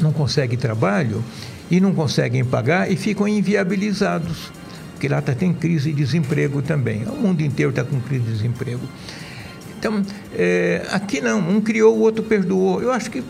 não conseguem trabalho e não conseguem pagar e ficam inviabilizados. Porque lá tá, tem crise de desemprego também. O mundo inteiro está com crise de desemprego. Então, é, aqui não, um criou, o outro perdoou. Eu acho que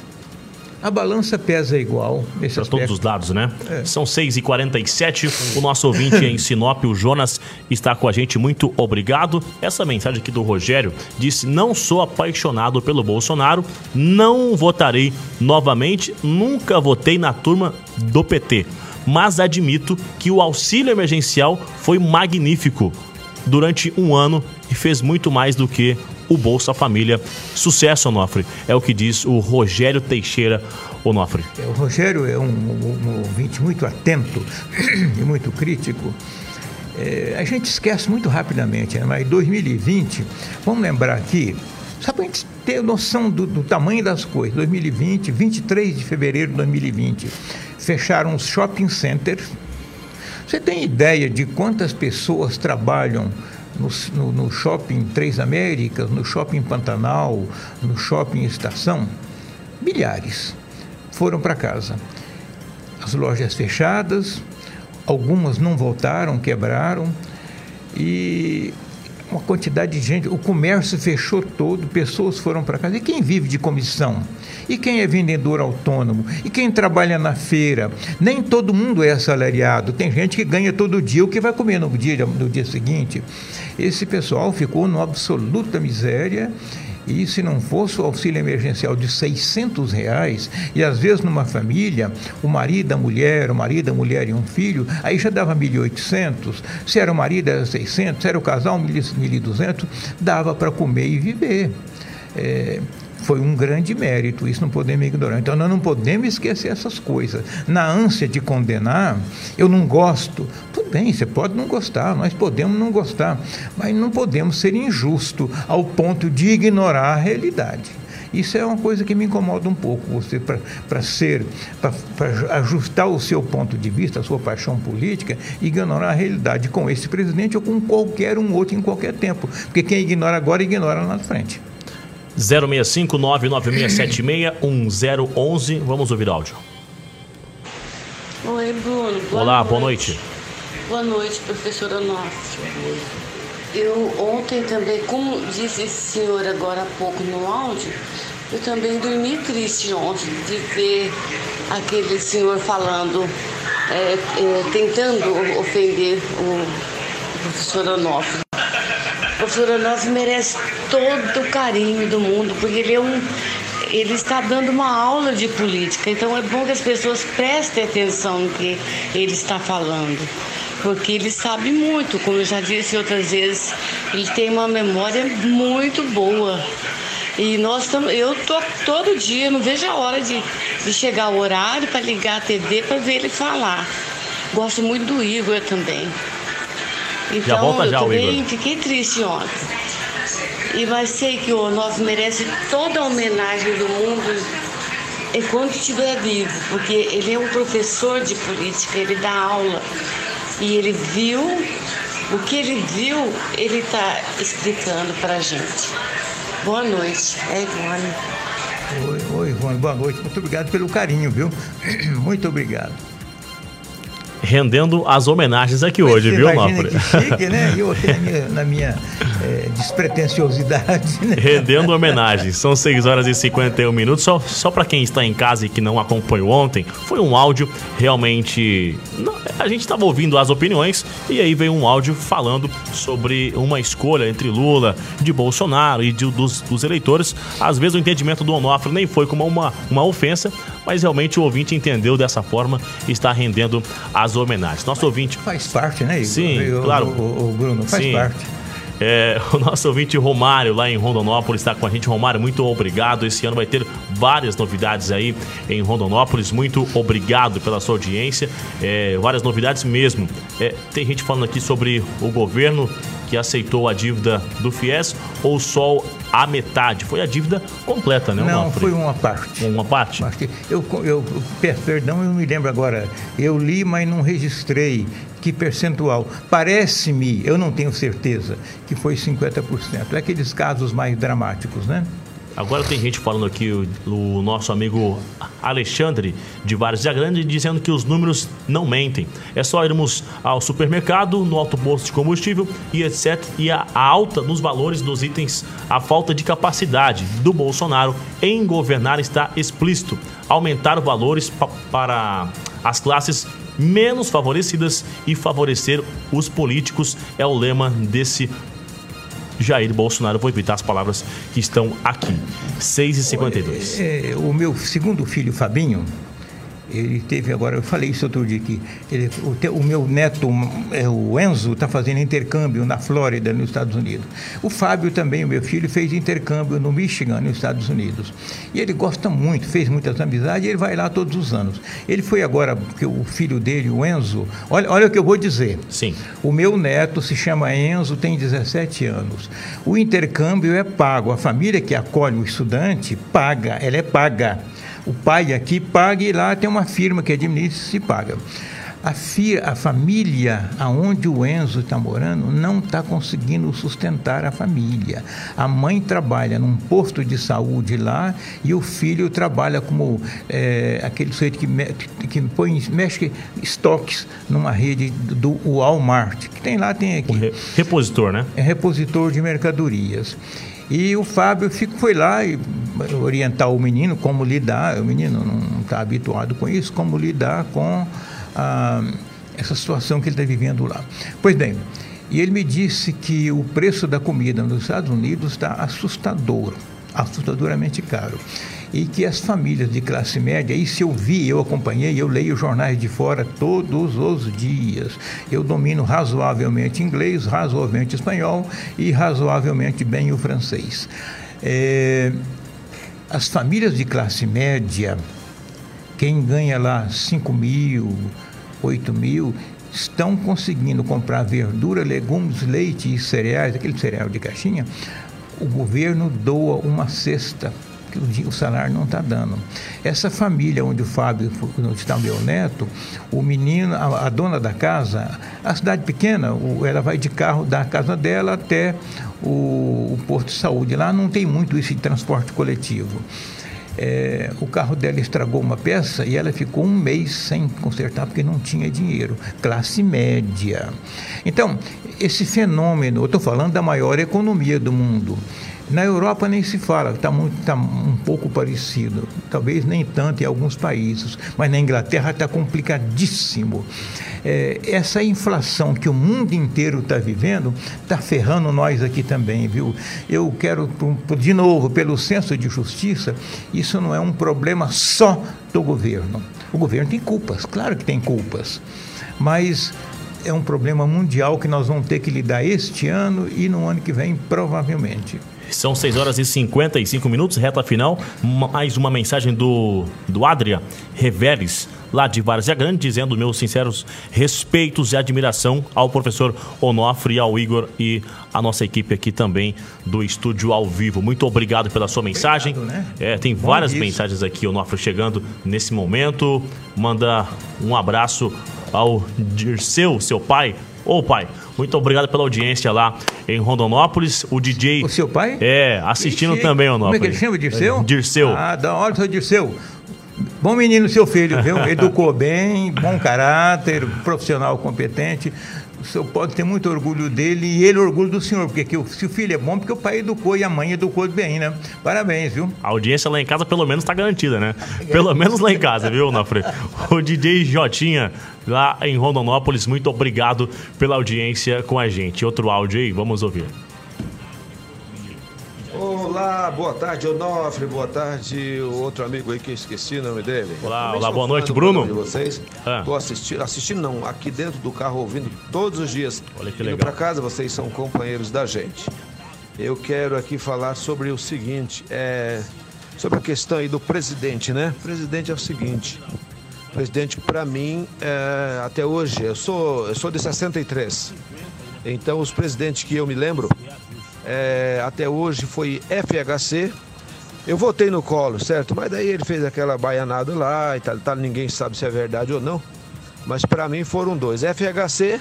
a balança pesa igual Para todos os lados, né? É. São 6h47. O nosso ouvinte em Sinop, o Jonas, está com a gente. Muito obrigado. Essa mensagem aqui do Rogério disse: Não sou apaixonado pelo Bolsonaro, não votarei novamente, nunca votei na turma do PT. Mas admito que o auxílio emergencial foi magnífico durante um ano e fez muito mais do que o Bolsa Família. Sucesso, Onofre. É o que diz o Rogério Teixeira Onofre. É, o Rogério é um, um, ouvinte muito atento *clears throat* e muito crítico. É, a gente esquece muito rapidamente, né? mas 2020, vamos lembrar aqui, só para a gente ter noção do, do, tamanho das coisas. 2020, 23 de fevereiro de 2020, fecharam os shopping centers. Você tem ideia de quantas pessoas trabalham no, no, no, shopping Três Américas, no shopping Pantanal, no shopping Estação, milhares foram para casa. As lojas fechadas, algumas não voltaram, quebraram e uma quantidade de gente, o comércio fechou todo, pessoas foram para casa. E quem vive de comissão? E quem é vendedor autônomo? E quem trabalha na feira? Nem todo mundo é assalariado. Tem gente que ganha todo dia o que vai comer no dia, no dia seguinte. Esse pessoal ficou numa absoluta miséria e se não fosse o auxílio emergencial de 600 reais, e às vezes numa família, o marido, a mulher, o marido, a mulher e um filho, aí já dava 1.800. Se era o marido, era 600. Se era o casal, 1.200. Dava para comer e viver. É, foi um grande mérito, isso não podemos ignorar. Então nós não podemos esquecer essas coisas. Na ânsia de condenar, eu não gosto. Tudo bem, você pode não gostar, nós podemos não gostar, mas não podemos ser injusto ao ponto de ignorar a realidade. Isso é uma coisa que me incomoda um pouco, você para ser, para ajustar o seu ponto de vista, a sua paixão política, ignorar a realidade com esse presidente ou com qualquer um outro em qualquer tempo. Porque quem ignora agora, ignora lá na frente. 065 99676 1011. Vamos ouvir o áudio. Oi, Bruno. Boa Olá, noite. boa noite. Boa noite, professora Nossa. Eu ontem também, como disse esse senhor agora há pouco no áudio, eu também dormi triste ontem de ver aquele senhor falando, é, é, tentando ofender o professor Onofre. O professor Onofre merece todo o carinho do mundo, porque ele é um. Ele está dando uma aula de política, então é bom que as pessoas prestem atenção no que ele está falando, porque ele sabe muito, como eu já disse outras vezes, ele tem uma memória muito boa. E nós estamos, eu tô todo dia, não vejo a hora de, de chegar o horário para ligar a TV para ver ele falar. Gosto muito do Igor também. Então, já volta já, eu também Igor. fiquei triste ontem. E mas sei que o nosso merece toda a homenagem do mundo enquanto estiver vivo, porque ele é um professor de política, ele dá aula. E ele viu, o que ele viu, ele está explicando para a gente. Boa noite, é Ivone. Oi, oi, Ivone, boa noite. Muito obrigado pelo carinho, viu? *clears throat* Muito obrigado rendendo as homenagens aqui Mas hoje, viu, Nofre? Que chique, né? Eu aqui na minha, na minha é, despretensiosidade. Né? Rendendo homenagens. São 6 horas e 51 minutos. Só, só para quem está em casa e que não acompanhou ontem, foi um áudio realmente. A gente estava ouvindo as opiniões e aí veio um áudio falando sobre uma escolha entre Lula, de Bolsonaro e de, dos, dos eleitores. Às vezes o entendimento do Onofre nem foi como uma, uma ofensa, mas realmente o ouvinte entendeu dessa forma e está rendendo as homenagens. Nosso ouvinte. Faz parte, né, Igor? Sim, claro. O, o, o Bruno, faz Sim. parte. É, *laughs* o nosso ouvinte Romário, lá em Rondonópolis, está com a gente. Romário, muito obrigado. Esse ano vai ter várias novidades aí em Rondonópolis. Muito obrigado pela sua audiência. É, várias novidades mesmo. É, tem gente falando aqui sobre o governo que aceitou a dívida do FIES ou só a metade? Foi a dívida completa, né? Não, foi uma parte. Uma parte? Eu, eu, peço perdão, eu não me lembro agora. Eu li, mas não registrei que percentual. Parece-me, eu não tenho certeza, que foi 50%. É aqueles casos mais dramáticos, né? Agora tem gente falando aqui, o, o nosso amigo Alexandre de Várzea Grande, dizendo que os números não mentem. É só irmos ao supermercado, no alto posto de combustível e etc. E a, a alta nos valores dos itens, a falta de capacidade do Bolsonaro em governar está explícito. Aumentar valores pa, para as classes menos favorecidas e favorecer os políticos é o lema desse Jair Bolsonaro. Vou evitar as palavras que estão aqui. 6h52. É, o meu segundo filho, Fabinho, ele teve agora, eu falei isso outro dia aqui. Ele, o, o, meu neto, é, o Enzo, está fazendo intercâmbio na Flórida, nos Estados Unidos. O Fábio também, o meu filho, fez intercâmbio no Michigan, nos Estados Unidos. E ele gosta muito, fez muitas amizades e ele vai lá todos os anos. Ele foi agora, porque o filho dele, o Enzo, olha, olha o que eu vou dizer. Sim. O meu neto se chama Enzo, tem 17 anos. O intercâmbio é pago. A família que acolhe o estudante paga, ela é paga o pai aqui paga e lá tem uma firma que administra e paga. A, fi, a família aonde o Enzo está morando não está conseguindo sustentar a família. A mãe trabalha num posto de saúde lá e o filho trabalha como é, aquele sujeito que, me, que põe, mexe estoques numa rede do Walmart, que tem lá, tem aqui. Re, repositor, né? É repositor de mercadorias. E o Fábio foi lá e orientar o menino como lidar, o menino não está habituado com isso, como lidar com ah, essa situação que ele está vivendo lá. Pois bem, e ele me disse que o preço da comida nos Estados Unidos está assustador, assustadoramente caro e que as famílias de classe média, isso eu vi, eu acompanhei, eu leio jornais de fora todos os dias. Eu domino razoavelmente inglês, razoavelmente espanhol e razoavelmente bem o francês. É, as famílias de classe média, quem ganha lá 5 mil, 8 mil, estão conseguindo comprar verdura, legumes, leite e cereais, aquele cereal de caixinha, o governo doa uma cesta que o, salário não está dando. Essa família onde o Fábio, onde está meu neto, o menino, a, a dona da casa, a cidade pequena, o, ela vai de carro da casa dela até o, o posto de saúde. Lá não tem muito isso de transporte coletivo. É, o carro dela estragou uma peça e ela ficou um mês sem consertar porque não tinha dinheiro. Classe média. Então, esse fenômeno, eu estou falando da maior economia do mundo. Na Europa nem se fala, está tá um pouco parecido, talvez nem tanto em alguns países, mas na Inglaterra está complicadíssimo. É, essa inflação que o mundo inteiro está vivendo está ferrando nós aqui também, viu? Eu quero, de novo, pelo senso de justiça, isso não é um problema só do governo. O governo tem culpas, claro que tem culpas, mas é um problema mundial que nós vamos ter que lidar este ano e no ano que vem, provavelmente. São 6 horas e 55 minutos, reta final. Mais uma mensagem do, do Adria Reveres, lá de Várzea Grande, dizendo meus sinceros respeitos e admiração ao professor Onofre, ao Igor e a nossa equipe aqui também do estúdio ao vivo. Muito obrigado pela sua mensagem. Obrigado, né? é, tem Bom várias isso. mensagens aqui, Onofre, chegando nesse momento. Manda um abraço ao Dirceu, seu pai. Ô pai, muito obrigado pela audiência lá em Rondonópolis. O DJ. O seu pai? É, assistindo Ixi, também, Onópolis. Como é que ele chama, Dirceu? Dirceu. Ah, da hora, seu Dirceu. Bom menino, seu filho, viu? *laughs* Educou bem, bom caráter, profissional competente senhor pode ter muito orgulho dele e ele orgulho do senhor, porque que, se o filho é bom, porque o pai educou e a mãe educou bem, né? Parabéns, viu? A audiência lá em casa pelo menos tá garantida, né? Pelo menos lá em casa, viu, Nafre? O DJ Jotinha, lá em Rondonópolis, muito obrigado pela audiência com a gente. Outro áudio aí, vamos ouvir. Olá, boa tarde, Onofre, boa tarde, o outro amigo aí que eu esqueci o nome dele. Olá, olá boa noite, Bruno. De vocês. Ah. Tô assistindo, assistindo não, aqui dentro do carro ouvindo todos os dias. Olha que legal. para casa, vocês são companheiros da gente. Eu quero aqui falar sobre o seguinte, é sobre a questão aí do presidente, né? O presidente é o seguinte, o presidente para mim, é, até hoje, eu sou, eu sou de 63, então os presidentes que eu me lembro, é, até hoje foi FHC, eu votei no colo, certo? Mas daí ele fez aquela baianada lá e tal, tal ninguém sabe se é verdade ou não, mas para mim foram dois, FHC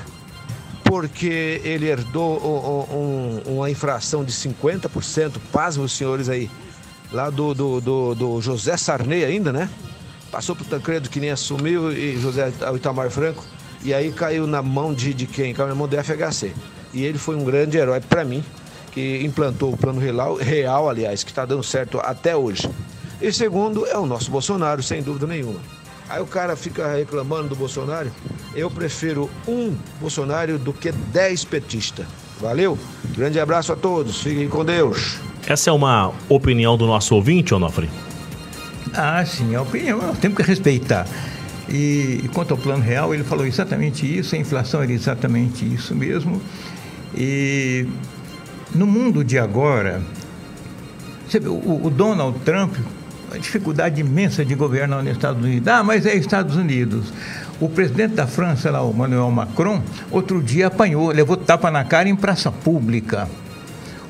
porque ele herdou um, um, uma infração de 50%, pasmem os senhores aí, lá do, do, do, do José Sarney ainda, né? Passou pro Tancredo que nem assumiu e José Itamar Franco. E aí caiu na mão de, de quem? Caiu na mão do FHC. E ele foi um grande herói para mim, que implantou o plano real, real aliás, que está dando certo até hoje. E segundo é o nosso Bolsonaro, sem dúvida nenhuma. Aí o cara fica reclamando do Bolsonaro. Eu prefiro um Bolsonaro do que dez petistas. Valeu? Grande abraço a todos. Fiquem com Deus. Essa é uma opinião do nosso ouvinte, Onofre? Ah, sim, a opinião nós temos que respeitar. E, e quanto ao plano real, ele falou exatamente isso, a inflação era exatamente isso mesmo. E no mundo de agora, o, Donald Trump, a dificuldade imensa de governar nos Estados Unidos. Ah, mas é Estados Unidos. O presidente da França, lá, o Emmanuel Macron, outro dia apanhou, levou tapa na cara em praça pública.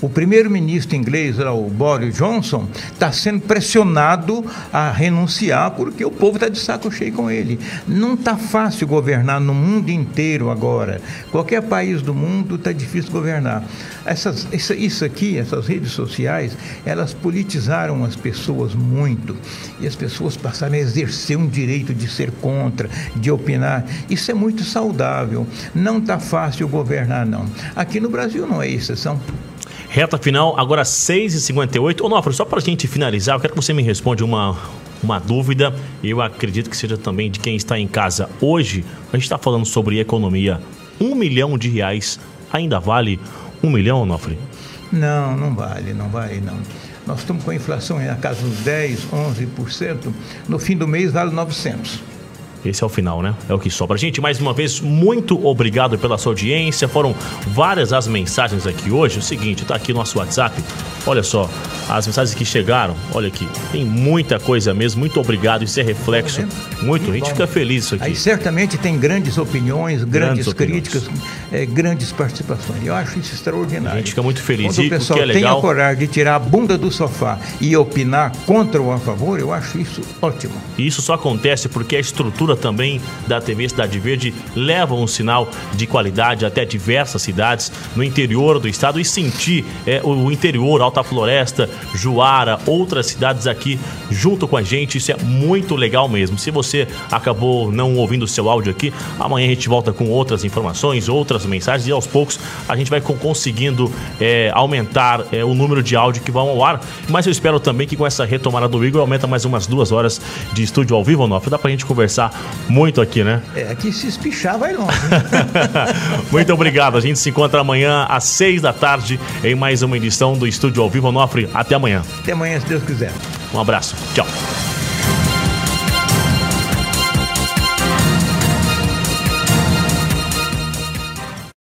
O primeiro-ministro inglês, o Boris Johnson, está sendo pressionado a renunciar porque o povo está de saco cheio com ele. Não está fácil governar no mundo inteiro agora. Qualquer país do mundo está difícil governar. Essas, isso aqui, essas redes sociais, elas politizaram as pessoas muito e as pessoas passaram a exercer um direito de ser contra, de opinar. Isso é muito saudável. Não está fácil governar, não. Aqui no Brasil não é exceção. Reta final, agora 6h58. Onofre, só para a gente finalizar, eu quero que você me responda uma, uma dúvida. Eu acredito que seja também de quem está em casa hoje. A gente está falando sobre economia. Um milhão de reais ainda vale um milhão, Onofre? Não, não vale, não vale não. Nós estamos com a inflação na casa dos 10, 11%. No fim do mês vale 900. Esse é o final, né? É o que sobra. Gente, mais uma vez, muito obrigado pela sua audiência. Foram várias as mensagens aqui hoje. O seguinte, tá aqui no nosso WhatsApp. Olha só, as mensagens que chegaram. Olha aqui, tem muita coisa mesmo. Muito obrigado. Isso é reflexo. Muito. A gente fica feliz isso aqui. Aí certamente tem grandes opiniões, grandes, Grandes opiniões. críticas, eh, grandes participações. Eu acho isso extraordinário. A gente fica muito feliz. Quando E o o pessoal que é tem a legal- coragem de tirar a bunda do sofá e opinar contra ou a favor, eu acho isso ótimo. E isso só acontece porque a estrutura também da TV Cidade Verde leva um sinal de qualidade até diversas cidades no interior do estado e sentir é, o interior, Alta Floresta, Juara, outras cidades aqui junto com a gente. Isso é muito legal mesmo. Se você acabou não ouvindo o seu áudio aqui, amanhã a gente volta com outras informações, outras mensagens e aos poucos a gente vai co- conseguindo é, aumentar é, o número de áudio que vão ao ar. Mas eu espero também que com essa retomada do Igor aumenta mais umas duas horas de estúdio ao vivo, Onofre. Dá pra gente conversar muito aqui, né? É, aqui se espichar vai longe. *laughs* Muito obrigado. A gente se encontra amanhã às seis da tarde em mais uma edição do Estúdio Vivo Onofre. Até amanhã. Até amanhã, se Deus quiser. Um abraço. Tchau.